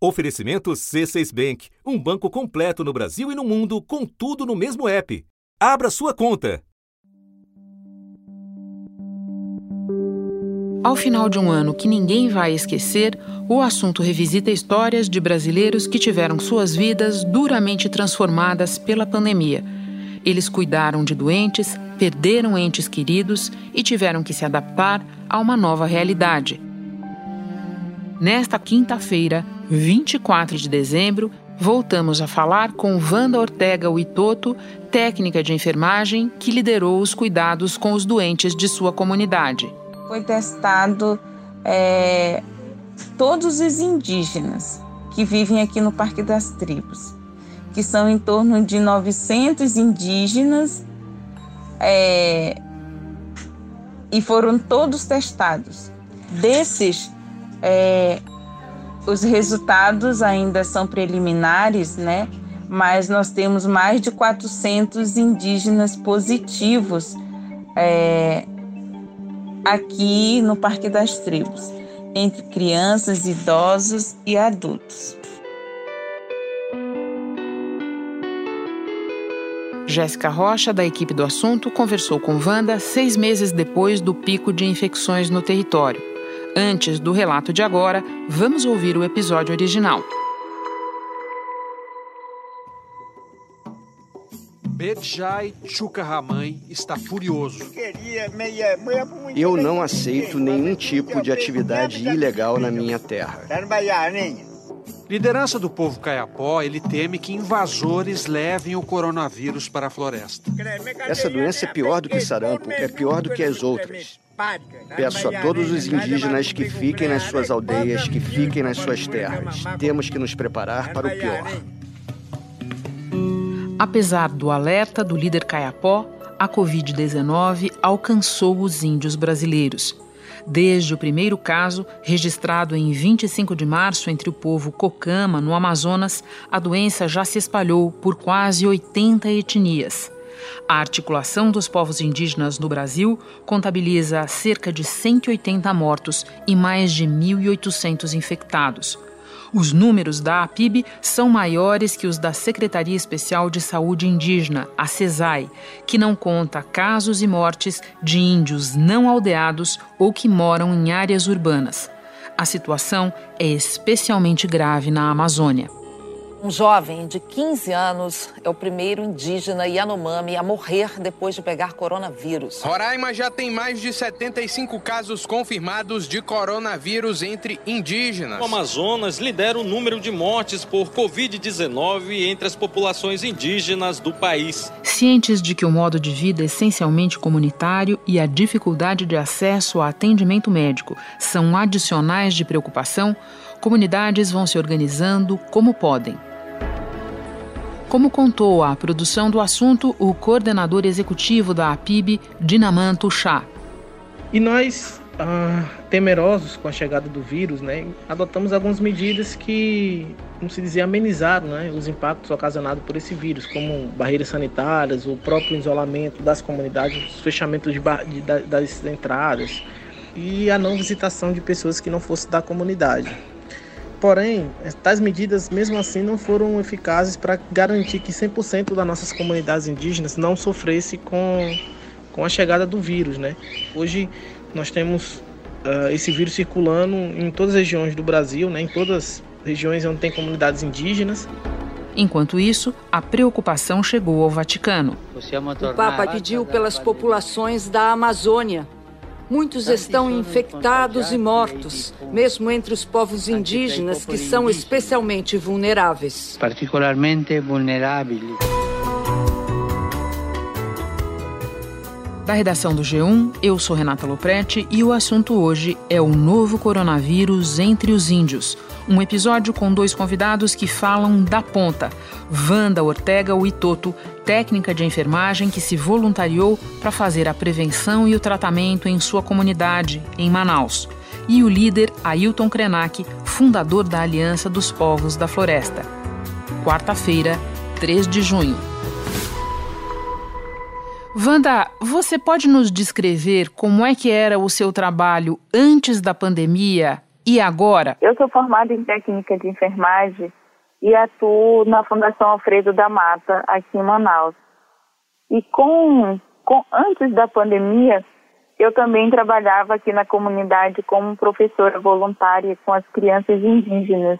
Oferecimento C6 Bank, um banco completo no Brasil e no mundo, com tudo no mesmo app. Abra sua conta. Ao final de um ano que ninguém vai esquecer, o assunto revisita histórias de brasileiros que tiveram suas vidas duramente transformadas pela pandemia. Eles cuidaram de doentes, perderam entes queridos e tiveram que se adaptar a uma nova realidade. Nesta quinta-feira, 24 de dezembro, voltamos a falar com Wanda Ortega Uitoto, técnica de enfermagem que liderou os cuidados com os doentes de sua comunidade. Foi testado é, todos os indígenas que vivem aqui no Parque das Tribos, que são em torno de 900 indígenas, é, e foram todos testados. Desses, é, os resultados ainda são preliminares, né? Mas nós temos mais de 400 indígenas positivos é, aqui no Parque das Tribos, entre crianças, idosos e adultos. Jéssica Rocha, da equipe do assunto, conversou com Wanda seis meses depois do pico de infecções no território. Antes do relato de agora, vamos ouvir o episódio original. Bedjai Chukahamãe está furioso. Eu não aceito nenhum tipo de atividade ilegal na minha terra. Liderança do povo Caiapó, ele teme que invasores levem o coronavírus para a floresta. Essa doença é pior do que sarampo, é pior do que as outras. Peço a todos os indígenas que fiquem nas suas aldeias, que fiquem nas suas terras. Temos que nos preparar para o pior. Apesar do alerta do líder Caiapó, a Covid-19 alcançou os índios brasileiros. Desde o primeiro caso, registrado em 25 de março entre o povo Cocama, no Amazonas, a doença já se espalhou por quase 80 etnias. A articulação dos povos indígenas no Brasil contabiliza cerca de 180 mortos e mais de 1.800 infectados. Os números da APIB são maiores que os da Secretaria Especial de Saúde Indígena, a CESAI, que não conta casos e mortes de índios não aldeados ou que moram em áreas urbanas. A situação é especialmente grave na Amazônia. Um jovem de 15 anos é o primeiro indígena Yanomami a morrer depois de pegar coronavírus. Roraima já tem mais de 75 casos confirmados de coronavírus entre indígenas. O Amazonas lidera o número de mortes por Covid-19 entre as populações indígenas do país. Cientes de que o modo de vida essencialmente comunitário e a dificuldade de acesso a atendimento médico são adicionais de preocupação, comunidades vão se organizando como podem como contou à produção do assunto o coordenador executivo da APIB, Dinamanto Chá. E nós, ah, temerosos com a chegada do vírus, né, adotamos algumas medidas que, como se dizia, amenizaram né, os impactos ocasionados por esse vírus, como barreiras sanitárias, o próprio isolamento das comunidades, os fechamentos de, de, das entradas e a não visitação de pessoas que não fossem da comunidade. Porém, tais medidas, mesmo assim, não foram eficazes para garantir que 100% das nossas comunidades indígenas não sofresse com, com a chegada do vírus. Né? Hoje, nós temos uh, esse vírus circulando em todas as regiões do Brasil, né? em todas as regiões onde tem comunidades indígenas. Enquanto isso, a preocupação chegou ao Vaticano. O Papa pediu pelas populações da Amazônia Muitos estão infectados e mortos, mesmo entre os povos indígenas, que são especialmente vulneráveis. Particularmente vulneráveis. Da redação do G1, eu sou Renata Loprete e o assunto hoje é o novo coronavírus entre os índios. Um episódio com dois convidados que falam da ponta. Wanda Ortega Uitoto, técnica de enfermagem que se voluntariou para fazer a prevenção e o tratamento em sua comunidade, em Manaus. E o líder Ailton Krenak, fundador da Aliança dos Povos da Floresta. Quarta-feira, 3 de junho. Wanda, você pode nos descrever como é que era o seu trabalho antes da pandemia e agora? Eu sou formada em técnica de enfermagem e atuo na Fundação Alfredo da Mata, aqui em Manaus. E com, com antes da pandemia, eu também trabalhava aqui na comunidade como professora voluntária com as crianças indígenas.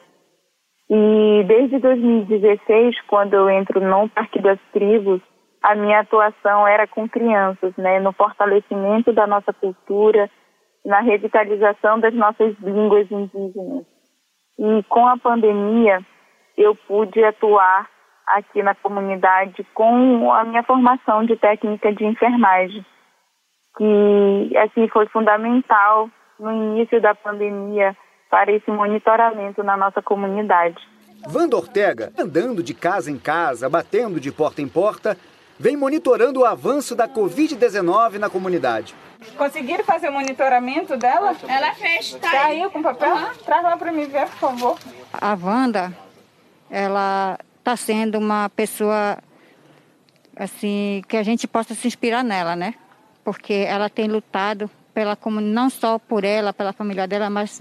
E desde 2016, quando eu entro no Parque das Tribos, a minha atuação era com crianças, né, no fortalecimento da nossa cultura, na revitalização das nossas línguas indígenas. E com a pandemia, eu pude atuar aqui na comunidade com a minha formação de técnica de enfermagem, que assim foi fundamental no início da pandemia para esse monitoramento na nossa comunidade. Wanda Ortega, andando de casa em casa, batendo de porta em porta, vem monitorando o avanço da Covid-19 na comunidade. Conseguiram fazer o monitoramento dela? Ela fez, tá, tá aí com papel? Uhum. Traz lá para mim ver, por favor. A Wanda, ela está sendo uma pessoa assim que a gente possa se inspirar nela, né? Porque ela tem lutado pela não só por ela, pela família dela, mas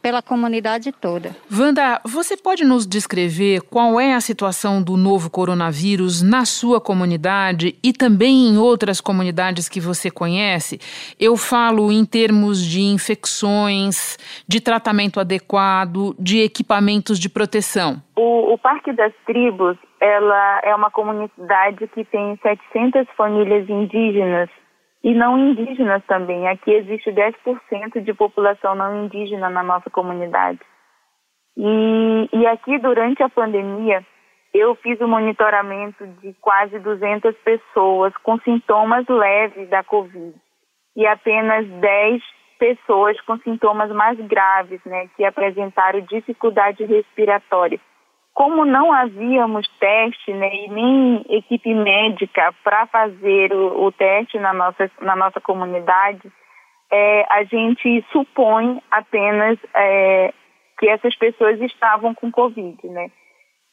pela comunidade toda. Wanda, você pode nos descrever qual é a situação do novo coronavírus na sua comunidade e também em outras comunidades que você conhece? Eu falo em termos de infecções, de tratamento adequado, de equipamentos de proteção. O, o Parque das Tribos ela é uma comunidade que tem 700 famílias indígenas e não indígenas também. Aqui existe 10% de população não indígena na nossa comunidade. E, e aqui, durante a pandemia, eu fiz o um monitoramento de quase 200 pessoas com sintomas leves da Covid e apenas 10 pessoas com sintomas mais graves, né, que apresentaram dificuldade respiratória como não havíamos teste né, e nem equipe médica para fazer o, o, teste na nossa, na nossa comunidade, é, a gente supõe apenas é, que essas pessoas estavam com Covid. Né?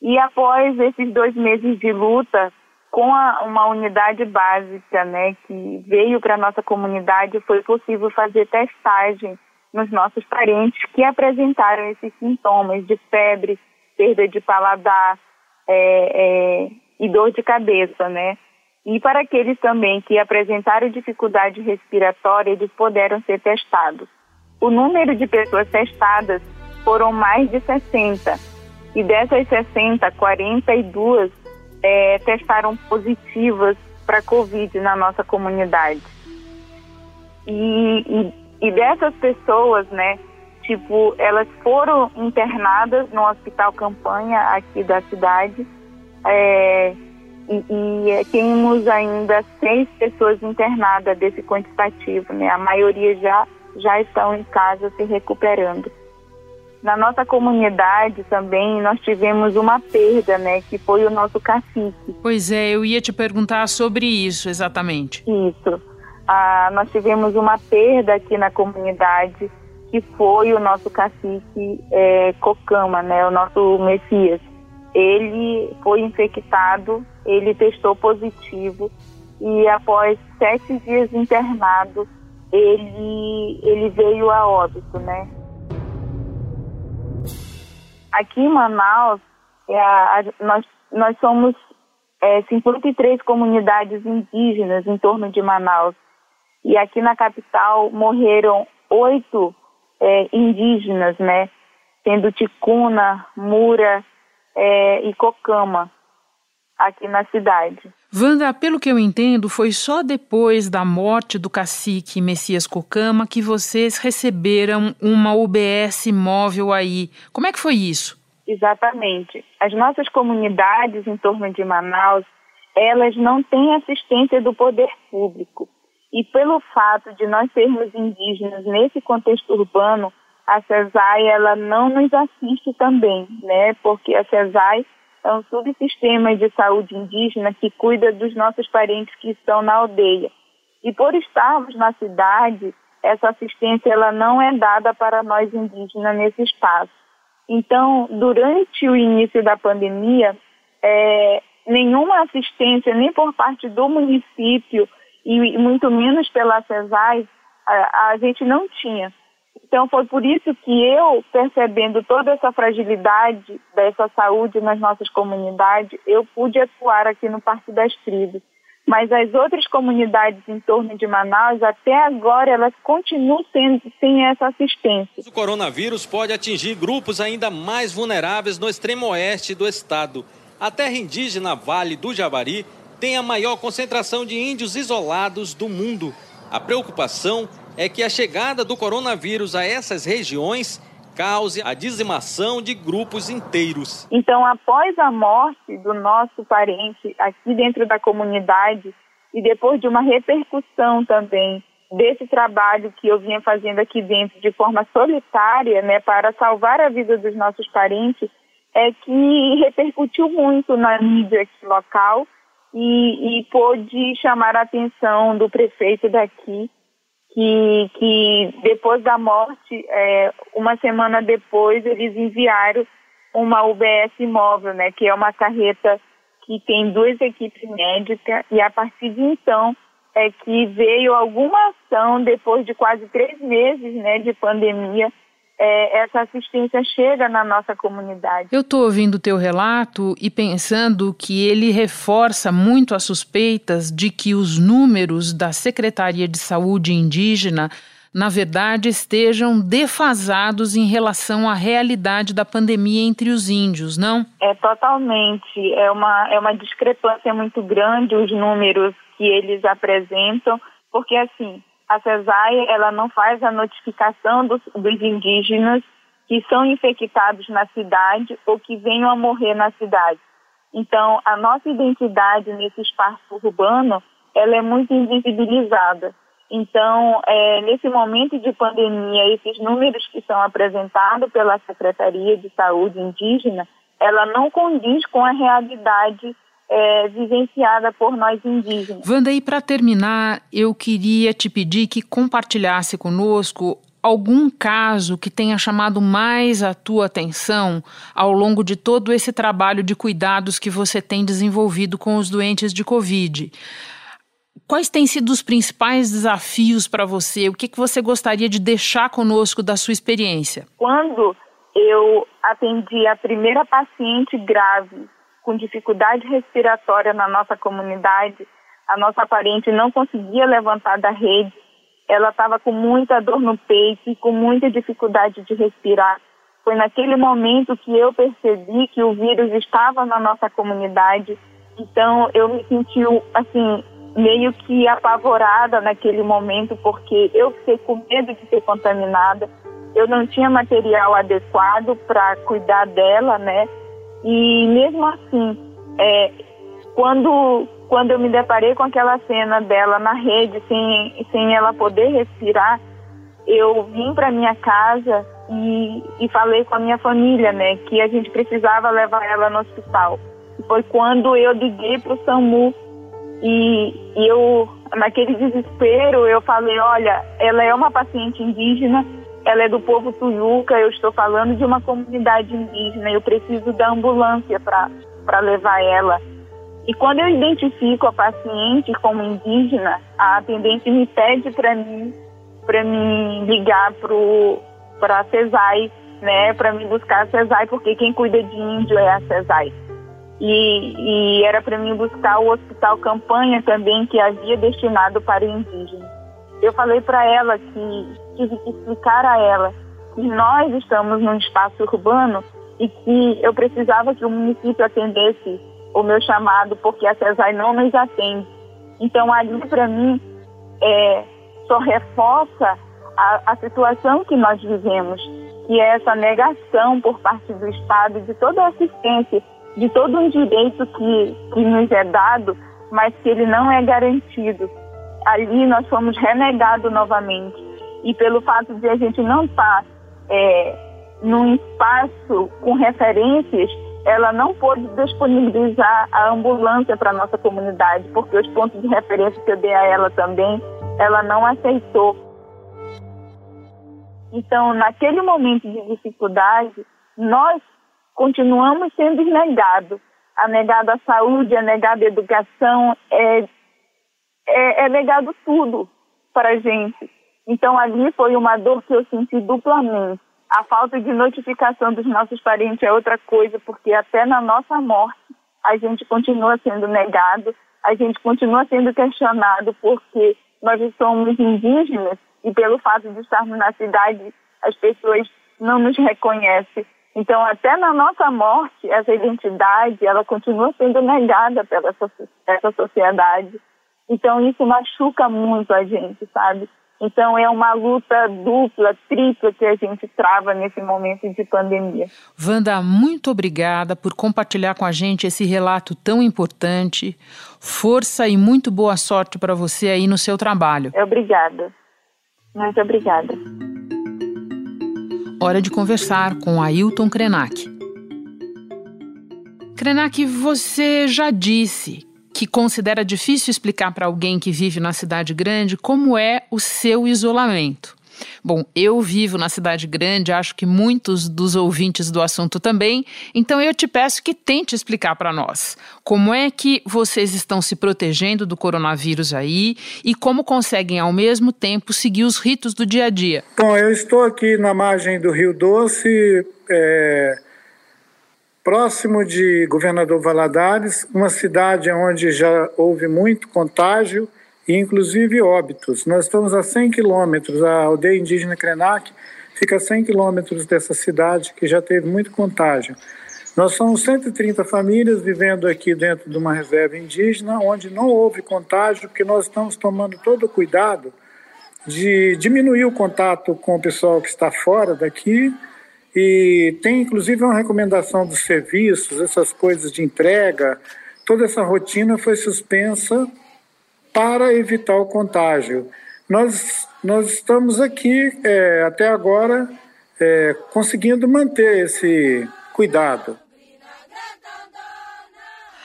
E após esses dois meses de luta, com a, uma unidade básica né, que veio para nossa comunidade, foi possível fazer testagem nos nossos parentes que apresentaram esses sintomas de febre, perda de paladar é, é, e dor de cabeça, né? E para aqueles também que apresentaram dificuldade respiratória, eles puderam ser testados. O número de pessoas testadas foram mais de 60. E dessas 60, 42 é, testaram positivas para Covid na nossa comunidade. E, e, e dessas pessoas, né, Tipo, elas foram internadas no hospital campanha aqui da cidade. É, e, e temos ainda seis pessoas internadas desse quantitativo, né? A maioria já, já estão em casa se recuperando. Na nossa comunidade também nós tivemos uma perda, né? Que foi o nosso cacique. Pois é, eu ia te perguntar sobre isso exatamente. Isso. Ah, nós tivemos uma perda aqui na comunidade que foi o nosso cacique é, Cocama, né, o nosso Messias. Ele foi infectado, ele testou positivo e após sete dias internado, ele, ele veio a óbito, né? Aqui em Manaus, é a, a, nós, nós somos é, 53 comunidades indígenas em torno de Manaus. E aqui na capital morreram oito é, indígenas, né? Tendo Ticuna, Mura é, e Cocama aqui na cidade. Wanda, pelo que eu entendo, foi só depois da morte do cacique Messias Cocama que vocês receberam uma UBS móvel aí. Como é que foi isso? Exatamente. As nossas comunidades em torno de Manaus, elas não têm assistência do poder público. E pelo fato de nós sermos indígenas nesse contexto urbano, a CESAI ela não nos assiste também, né? Porque a CESAI é um subsistema de saúde indígena que cuida dos nossos parentes que estão na aldeia. E por estarmos na cidade, essa assistência ela não é dada para nós indígenas nesse espaço. Então, durante o início da pandemia, é, nenhuma assistência, nem por parte do município, e muito menos pela CESAI, a, a gente não tinha. Então foi por isso que eu, percebendo toda essa fragilidade dessa saúde nas nossas comunidades, eu pude atuar aqui no Parque das Tribos. Mas as outras comunidades em torno de Manaus, até agora, elas continuam sendo, sem essa assistência. O coronavírus pode atingir grupos ainda mais vulneráveis no extremo oeste do estado. A terra indígena Vale do Javari tem a maior concentração de índios isolados do mundo. A preocupação é que a chegada do coronavírus a essas regiões cause a dizimação de grupos inteiros. Então, após a morte do nosso parente aqui dentro da comunidade e depois de uma repercussão também desse trabalho que eu vinha fazendo aqui dentro de forma solitária, né, para salvar a vida dos nossos parentes, é que repercutiu muito na mídia local e, e pôde chamar a atenção do prefeito daqui que, que depois da morte, é, uma semana depois, eles enviaram uma UBS móvel, né, que é uma carreta que tem duas equipes médicas, e a partir de então é que veio alguma ação, depois de quase três meses né, de pandemia, é, essa assistência chega na nossa comunidade. Eu estou ouvindo o teu relato e pensando que ele reforça muito as suspeitas de que os números da Secretaria de Saúde Indígena na verdade, estejam defasados em relação à realidade da pandemia entre os índios, não? É totalmente. É uma, é uma discrepância muito grande os números que eles apresentam, porque assim, a CESAI ela não faz a notificação dos, dos indígenas que são infectados na cidade ou que venham a morrer na cidade. Então, a nossa identidade nesse espaço urbano, ela é muito invisibilizada. Então, é, nesse momento de pandemia, esses números que são apresentados pela Secretaria de Saúde Indígena, ela não condiz com a realidade é, vivenciada por nós indígenas. Wanda, e para terminar, eu queria te pedir que compartilhasse conosco algum caso que tenha chamado mais a tua atenção ao longo de todo esse trabalho de cuidados que você tem desenvolvido com os doentes de Covid. Quais têm sido os principais desafios para você? O que, que você gostaria de deixar conosco da sua experiência? Quando eu atendi a primeira paciente grave com dificuldade respiratória na nossa comunidade. A nossa parente não conseguia levantar da rede. Ela estava com muita dor no peito e com muita dificuldade de respirar. Foi naquele momento que eu percebi que o vírus estava na nossa comunidade. Então eu me senti assim meio que apavorada naquele momento porque eu fiquei com medo de ser contaminada. Eu não tinha material adequado para cuidar dela, né? E mesmo assim, é, quando, quando eu me deparei com aquela cena dela na rede, sem, sem ela poder respirar, eu vim para minha casa e, e falei com a minha família, né, que a gente precisava levar ela no hospital. Foi quando eu liguei para o SAMU e, e eu, naquele desespero, eu falei, olha, ela é uma paciente indígena ela é do povo Tuyuca, eu estou falando de uma comunidade indígena, eu preciso da ambulância para levar ela. E quando eu identifico a paciente como indígena, a atendente me pede para mim para mim ligar para a CESAI, né, para me buscar a CESAI, porque quem cuida de índio é a CESAI. E, e era para mim buscar o hospital campanha também que havia destinado para indígenas. Eu falei para ela que tive que explicar a ela que nós estamos num espaço urbano e que eu precisava que o município atendesse o meu chamado, porque a CESAI não nos atende. Então, ali, para mim, é, só reforça a, a situação que nós vivemos, que é essa negação por parte do Estado de toda a assistência, de todo um direito que, que nos é dado, mas que ele não é garantido. Ali nós fomos renegados novamente e pelo fato de a gente não estar é, num espaço com referências, ela não pôde disponibilizar a ambulância para a nossa comunidade, porque os pontos de referência que eu dei a ela também, ela não aceitou. Então, naquele momento de dificuldade, nós continuamos sendo negados. A negada saúde, a negada educação, é, é, é negado tudo para gente. Então ali foi uma dor que eu senti duplamente. A falta de notificação dos nossos parentes é outra coisa, porque até na nossa morte a gente continua sendo negado, a gente continua sendo questionado porque nós somos indígenas e pelo fato de estarmos na cidade as pessoas não nos reconhecem. Então, até na nossa morte, essa identidade, ela continua sendo negada pela essa sociedade. Então, isso machuca muito a gente, sabe? Então é uma luta dupla, tripla que a gente trava nesse momento de pandemia. Wanda, muito obrigada por compartilhar com a gente esse relato tão importante. Força e muito boa sorte para você aí no seu trabalho. Obrigada. Muito obrigada. Hora de conversar com Ailton Krenak. Krenak, você já disse que considera difícil explicar para alguém que vive na cidade grande como é o seu isolamento. Bom, eu vivo na cidade grande, acho que muitos dos ouvintes do assunto também, então eu te peço que tente explicar para nós como é que vocês estão se protegendo do coronavírus aí e como conseguem ao mesmo tempo seguir os ritos do dia a dia. Bom, eu estou aqui na margem do Rio Doce, é, próximo de Governador Valadares, uma cidade onde já houve muito contágio e inclusive óbitos. Nós estamos a 100 quilômetros, a aldeia indígena Krenak fica a 100 quilômetros dessa cidade que já teve muito contágio. Nós somos 130 famílias vivendo aqui dentro de uma reserva indígena, onde não houve contágio, porque nós estamos tomando todo o cuidado de diminuir o contato com o pessoal que está fora daqui e tem inclusive uma recomendação dos serviços, essas coisas de entrega, toda essa rotina foi suspensa para evitar o contágio. Nós, nós estamos aqui é, até agora é, conseguindo manter esse cuidado.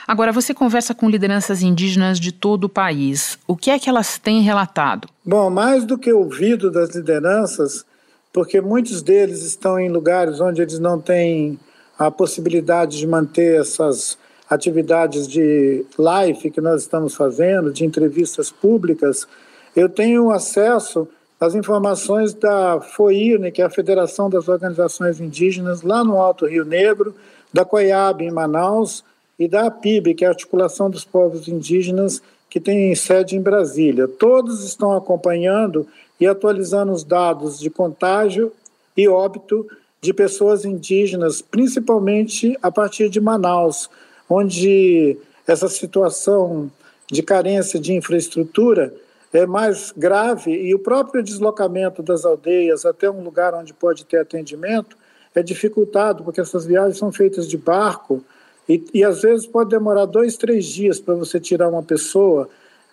Agora, você conversa com lideranças indígenas de todo o país. O que é que elas têm relatado? Bom, mais do que ouvido das lideranças, porque muitos deles estão em lugares onde eles não têm a possibilidade de manter essas atividades de live que nós estamos fazendo, de entrevistas públicas. Eu tenho acesso às informações da FOIRNE, que é a Federação das Organizações Indígenas, lá no Alto Rio Negro, da COIAB em Manaus e da APIB, que é a Articulação dos Povos Indígenas, que tem sede em Brasília. Todos estão acompanhando e atualizando os dados de contágio e óbito de pessoas indígenas, principalmente a partir de Manaus, onde essa situação de carência de infraestrutura é mais grave e o próprio deslocamento das aldeias até um lugar onde pode ter atendimento é dificultado, porque essas viagens são feitas de barco e, e às vezes pode demorar dois, três dias para você tirar uma pessoa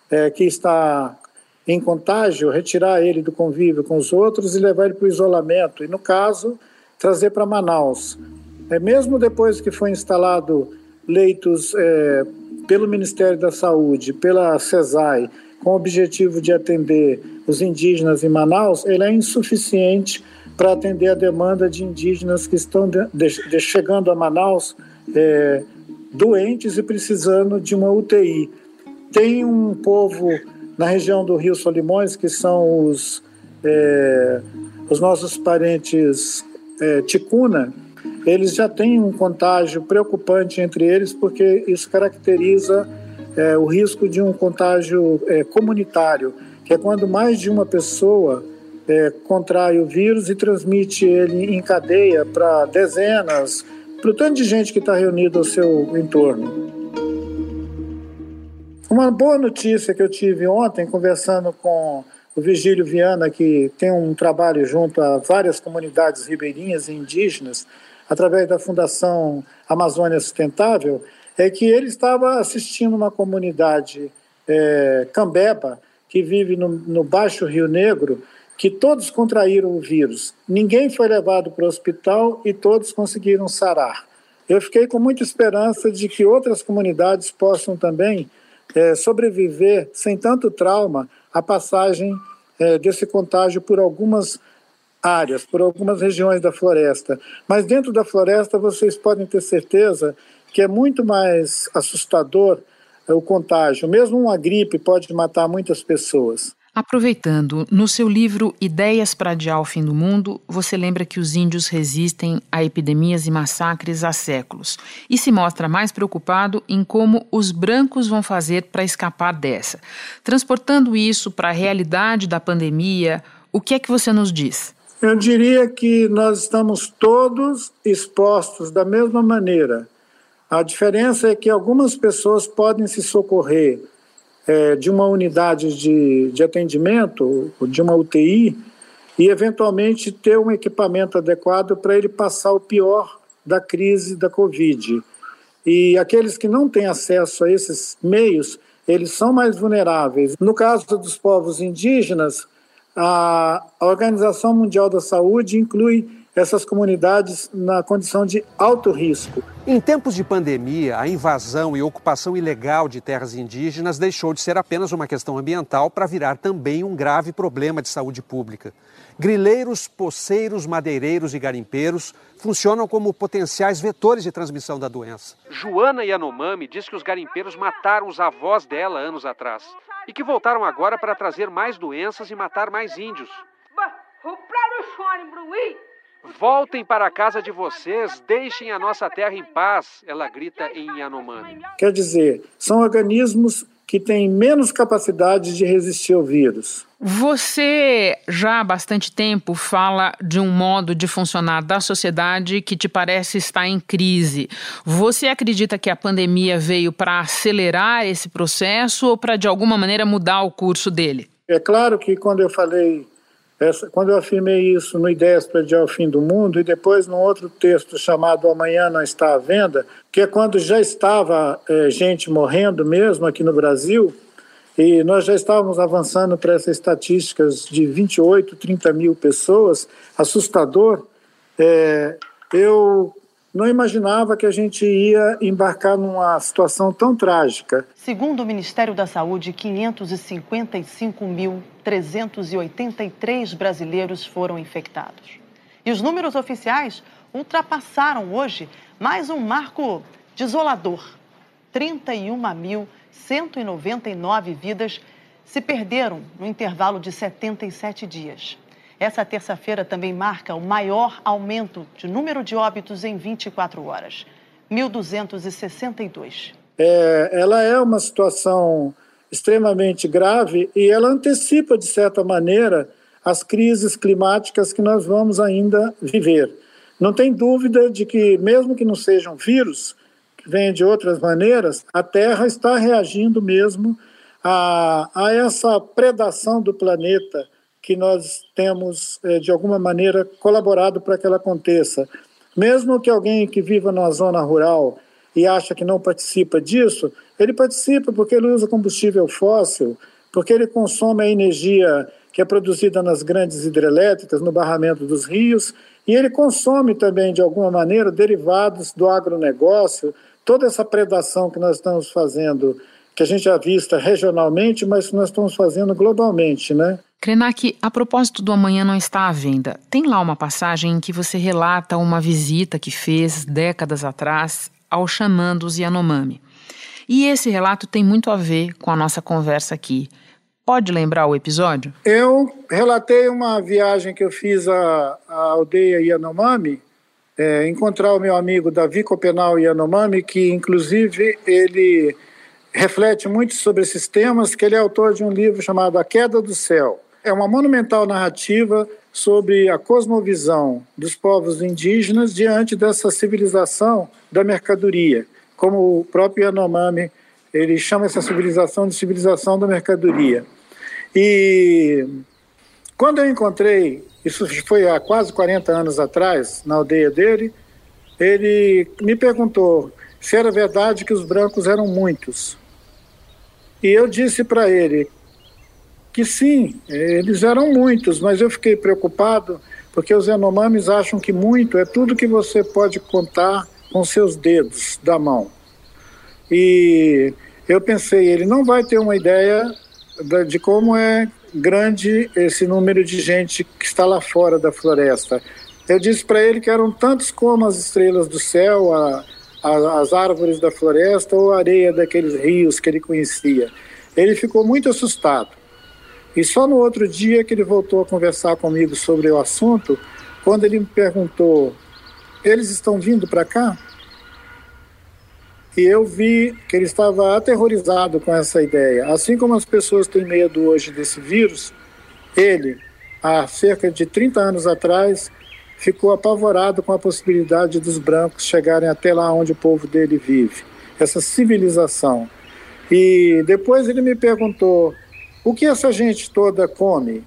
é, que está em contágio, retirar ele do convívio com os outros e levar ele para o isolamento. E, no caso, trazer para Manaus. É, mesmo depois que foi instalado leitos é, pelo Ministério da Saúde, pela CESAI, com o objetivo de atender os indígenas em Manaus, ele é insuficiente para atender a demanda de indígenas que estão de, de, chegando a Manaus é, doentes e precisando de uma UTI. Tem um povo na região do Rio Solimões, que são os, é, os nossos parentes é, ticuna, eles já têm um contágio preocupante entre eles, porque isso caracteriza é, o risco de um contágio é, comunitário, que é quando mais de uma pessoa é, contrai o vírus e transmite ele em cadeia para dezenas, para o tanto de gente que está reunido ao seu entorno. Uma boa notícia que eu tive ontem, conversando com o Vigílio Viana, que tem um trabalho junto a várias comunidades ribeirinhas e indígenas, através da Fundação Amazônia Sustentável, é que ele estava assistindo uma comunidade é, cambeba, que vive no, no Baixo Rio Negro, que todos contraíram o vírus. Ninguém foi levado para o hospital e todos conseguiram sarar. Eu fiquei com muita esperança de que outras comunidades possam também é, sobreviver sem tanto trauma à passagem é, desse contágio por algumas áreas, por algumas regiões da floresta. Mas dentro da floresta vocês podem ter certeza que é muito mais assustador é, o contágio. Mesmo uma gripe pode matar muitas pessoas. Aproveitando, no seu livro Ideias para Adiar o Fim do Mundo, você lembra que os índios resistem a epidemias e massacres há séculos e se mostra mais preocupado em como os brancos vão fazer para escapar dessa. Transportando isso para a realidade da pandemia, o que é que você nos diz? Eu diria que nós estamos todos expostos da mesma maneira. A diferença é que algumas pessoas podem se socorrer é, de uma unidade de, de atendimento, de uma UTI, e eventualmente ter um equipamento adequado para ele passar o pior da crise da Covid. E aqueles que não têm acesso a esses meios, eles são mais vulneráveis. No caso dos povos indígenas, a Organização Mundial da Saúde inclui essas comunidades na condição de alto risco. Em tempos de pandemia, a invasão e ocupação ilegal de terras indígenas deixou de ser apenas uma questão ambiental para virar também um grave problema de saúde pública. Grileiros, poceiros, madeireiros e garimpeiros funcionam como potenciais vetores de transmissão da doença. Joana Yanomami diz que os garimpeiros mataram os avós dela anos atrás e que voltaram agora para trazer mais doenças e matar mais índios. Voltem para a casa de vocês, deixem a nossa terra em paz, ela grita em Yanomami. Quer dizer, são organismos que têm menos capacidade de resistir ao vírus. Você já há bastante tempo fala de um modo de funcionar da sociedade que te parece estar em crise. Você acredita que a pandemia veio para acelerar esse processo ou para de alguma maneira mudar o curso dele? É claro que quando eu falei essa, quando eu afirmei isso no Ideias para Adiar o Fim do Mundo e depois num outro texto chamado Amanhã Não Está à Venda, que é quando já estava é, gente morrendo mesmo aqui no Brasil, e nós já estávamos avançando para essas estatísticas de 28, 30 mil pessoas, assustador. É, eu não imaginava que a gente ia embarcar numa situação tão trágica. Segundo o Ministério da Saúde, 555.383 brasileiros foram infectados. E os números oficiais ultrapassaram hoje mais um marco desolador: 31.199 vidas se perderam no intervalo de 77 dias. Essa terça-feira também marca o maior aumento de número de óbitos em 24 horas 1.262. É, ela é uma situação extremamente grave e ela antecipa, de certa maneira, as crises climáticas que nós vamos ainda viver. Não tem dúvida de que, mesmo que não sejam vírus, que venham de outras maneiras, a Terra está reagindo mesmo a, a essa predação do planeta que nós temos, eh, de alguma maneira, colaborado para que ela aconteça. Mesmo que alguém que viva numa zona rural e acha que não participa disso, ele participa porque ele usa combustível fóssil, porque ele consome a energia que é produzida nas grandes hidrelétricas, no barramento dos rios, e ele consome também, de alguma maneira, derivados do agronegócio, toda essa predação que nós estamos fazendo, que a gente já vista regionalmente, mas que nós estamos fazendo globalmente, né? Krenak, a propósito do Amanhã Não Está à Venda, tem lá uma passagem em que você relata uma visita que fez décadas atrás ao xamã dos Yanomami. E esse relato tem muito a ver com a nossa conversa aqui. Pode lembrar o episódio? Eu relatei uma viagem que eu fiz à, à aldeia Yanomami, é, encontrar o meu amigo Davi Copenal Yanomami, que inclusive ele reflete muito sobre esses temas, que ele é autor de um livro chamado A Queda do Céu. É uma monumental narrativa sobre a cosmovisão dos povos indígenas diante dessa civilização da mercadoria. Como o próprio Yanomami, ele chama essa civilização de civilização da mercadoria. E quando eu encontrei, isso foi há quase 40 anos atrás, na aldeia dele, ele me perguntou se era verdade que os brancos eram muitos. E eu disse para ele que sim, eles eram muitos, mas eu fiquei preocupado porque os Yanomamis acham que muito é tudo que você pode contar com seus dedos da mão. E eu pensei, ele não vai ter uma ideia de como é grande esse número de gente que está lá fora da floresta. Eu disse para ele que eram tantos como as estrelas do céu, a, a, as árvores da floresta ou a areia daqueles rios que ele conhecia. Ele ficou muito assustado. E só no outro dia que ele voltou a conversar comigo sobre o assunto, quando ele me perguntou: eles estão vindo para cá? E eu vi que ele estava aterrorizado com essa ideia. Assim como as pessoas têm medo hoje desse vírus, ele, há cerca de 30 anos atrás, ficou apavorado com a possibilidade dos brancos chegarem até lá onde o povo dele vive, essa civilização. E depois ele me perguntou: o que essa gente toda come?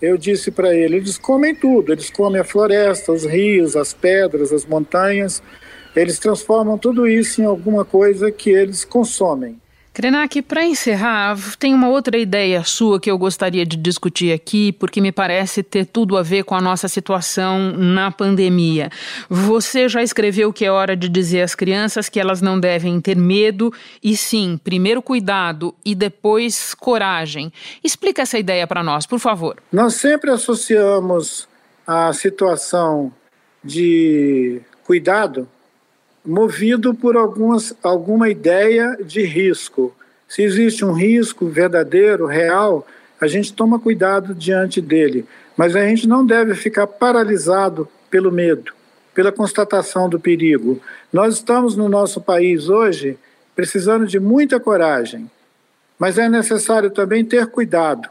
Eu disse para ele: eles comem tudo, eles comem a floresta, os rios, as pedras, as montanhas, eles transformam tudo isso em alguma coisa que eles consomem. Krenak, para encerrar, tem uma outra ideia sua que eu gostaria de discutir aqui, porque me parece ter tudo a ver com a nossa situação na pandemia. Você já escreveu que é hora de dizer às crianças que elas não devem ter medo, e sim, primeiro cuidado e depois coragem. Explica essa ideia para nós, por favor. Nós sempre associamos a situação de cuidado movido por algumas, alguma ideia de risco. Se existe um risco verdadeiro, real, a gente toma cuidado diante dele. Mas a gente não deve ficar paralisado pelo medo, pela constatação do perigo. Nós estamos no nosso país hoje precisando de muita coragem, mas é necessário também ter cuidado.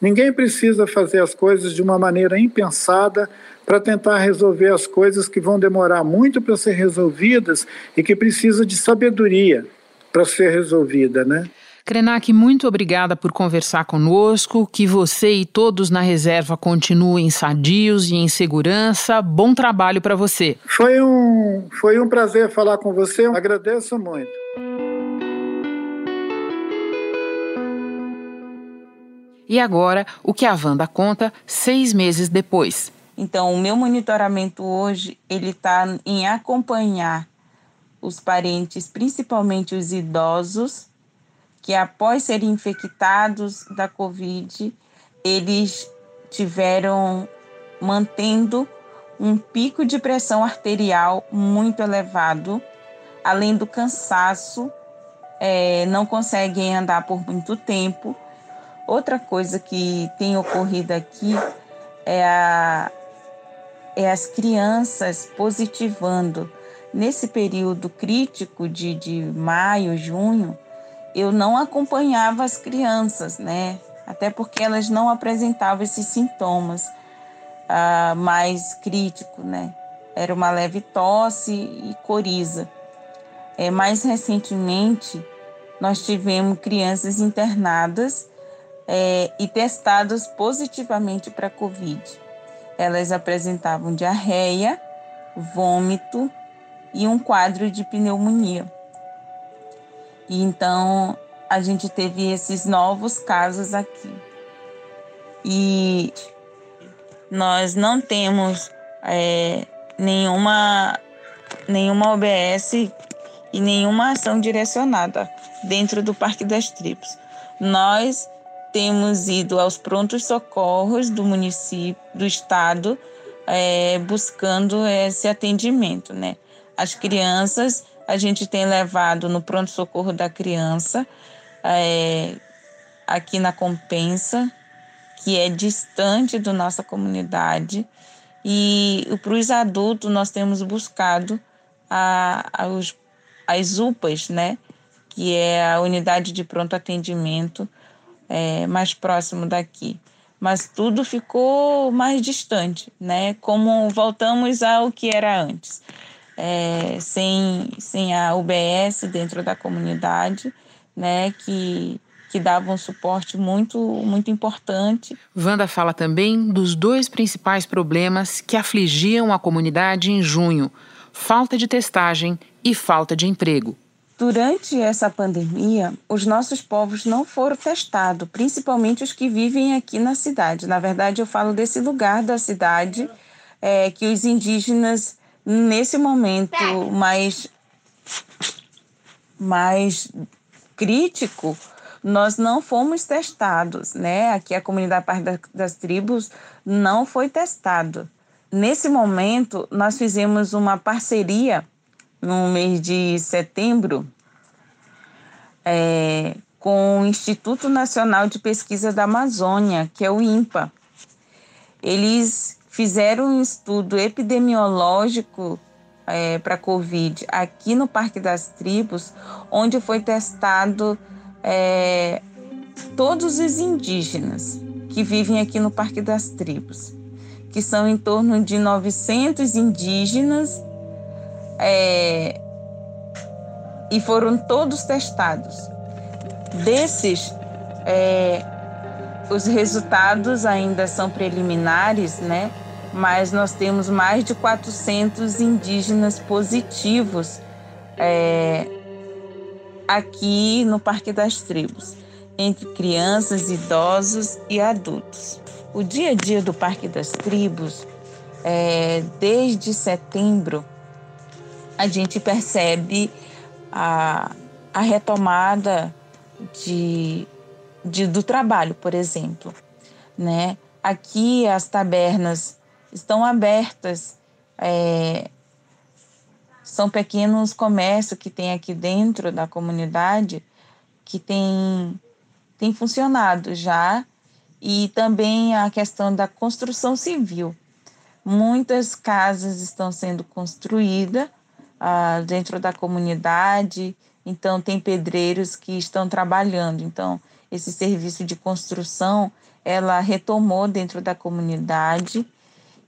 Ninguém precisa fazer as coisas de uma maneira impensada para tentar resolver as coisas que vão demorar muito para ser resolvidas e que precisa de sabedoria para ser resolvida, né? Krenak, muito obrigada por conversar conosco. Que você e todos na reserva continuem sadios e em segurança. Bom trabalho para você. Foi um, foi um prazer falar com você. Agradeço muito. E agora, o que a Wanda conta seis meses depois. Então, o meu monitoramento hoje, ele está em acompanhar os parentes, principalmente os idosos, que após serem infectados da Covid, eles tiveram mantendo um pico de pressão arterial muito elevado, além do cansaço, é, não conseguem andar por muito tempo. Outra coisa que tem ocorrido aqui é a é as crianças positivando. Nesse período crítico de, de maio, junho, eu não acompanhava as crianças, né? Até porque elas não apresentavam esses sintomas ah, mais críticos, né? Era uma leve tosse e coriza. É, mais recentemente, nós tivemos crianças internadas é, e testadas positivamente para Covid elas apresentavam diarreia, vômito e um quadro de pneumonia. E então a gente teve esses novos casos aqui. E nós não temos é, nenhuma, nenhuma OBS e nenhuma ação direcionada dentro do Parque das Tribos. Nós temos ido aos prontos socorros do município, do estado, é, buscando esse atendimento, né? As crianças, a gente tem levado no pronto socorro da criança, é, aqui na Compensa, que é distante da nossa comunidade, e para os adultos nós temos buscado a, a, os, as UPAs, né? Que é a unidade de pronto atendimento é, mais próximo daqui. Mas tudo ficou mais distante, né? Como voltamos ao que era antes. É, sem, sem a UBS dentro da comunidade, né? Que que dava um suporte muito, muito importante. Wanda fala também dos dois principais problemas que afligiam a comunidade em junho: falta de testagem e falta de emprego. Durante essa pandemia, os nossos povos não foram testados, principalmente os que vivem aqui na cidade. Na verdade, eu falo desse lugar da cidade é, que os indígenas, nesse momento mais, mais crítico, nós não fomos testados, né? Aqui a comunidade parte das tribos não foi testado. Nesse momento, nós fizemos uma parceria no mês de setembro é, com o Instituto Nacional de Pesquisa da Amazônia, que é o INPA. Eles fizeram um estudo epidemiológico é, para Covid aqui no Parque das Tribos, onde foi testado é, todos os indígenas que vivem aqui no Parque das Tribos, que são em torno de 900 indígenas, é, e foram todos testados. Desses, é, os resultados ainda são preliminares, né? mas nós temos mais de 400 indígenas positivos é, aqui no Parque das Tribos, entre crianças, idosos e adultos. O dia a dia do Parque das Tribos, é, desde setembro, a gente percebe a, a retomada de, de, do trabalho, por exemplo. Né? Aqui as tabernas estão abertas. É, são pequenos comércios que tem aqui dentro da comunidade que tem, tem funcionado já e também a questão da construção civil. Muitas casas estão sendo construídas ah, dentro da comunidade, então tem pedreiros que estão trabalhando. Então, esse serviço de construção, ela retomou dentro da comunidade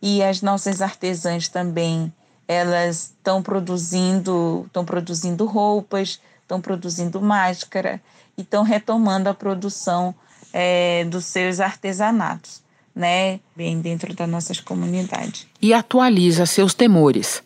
e as nossas artesãs também, elas estão produzindo, estão produzindo roupas, estão produzindo máscara e estão retomando a produção é, dos seus artesanatos, né, bem dentro das nossas comunidades. E atualiza seus temores.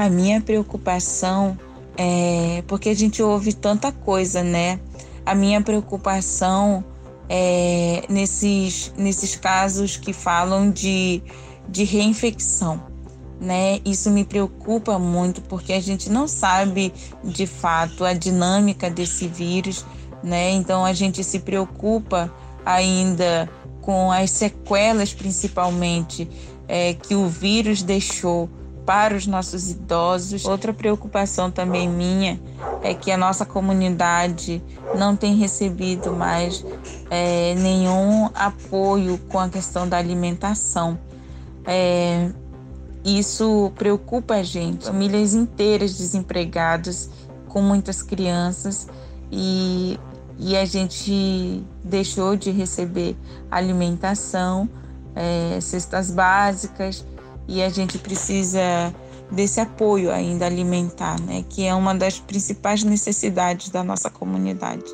A minha preocupação é porque a gente ouve tanta coisa, né? A minha preocupação é, nesses, nesses casos que falam de, de reinfecção. Né? Isso me preocupa muito porque a gente não sabe de fato a dinâmica desse vírus, né? Então a gente se preocupa ainda com as sequelas, principalmente é, que o vírus deixou para os nossos idosos. Outra preocupação também minha é que a nossa comunidade não tem recebido mais é, nenhum apoio com a questão da alimentação. É, isso preocupa a gente. Famílias inteiras desempregadas, com muitas crianças, e, e a gente deixou de receber alimentação, é, cestas básicas, e a gente precisa desse apoio ainda alimentar, né, que é uma das principais necessidades da nossa comunidade.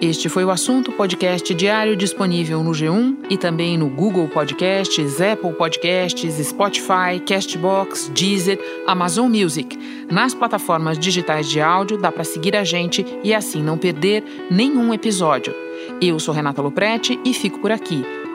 Este foi o assunto podcast diário disponível no G1 e também no Google Podcasts, Apple Podcasts, Spotify, Castbox, Deezer, Amazon Music. Nas plataformas digitais de áudio dá para seguir a gente e assim não perder nenhum episódio. Eu sou Renata Loprete e fico por aqui.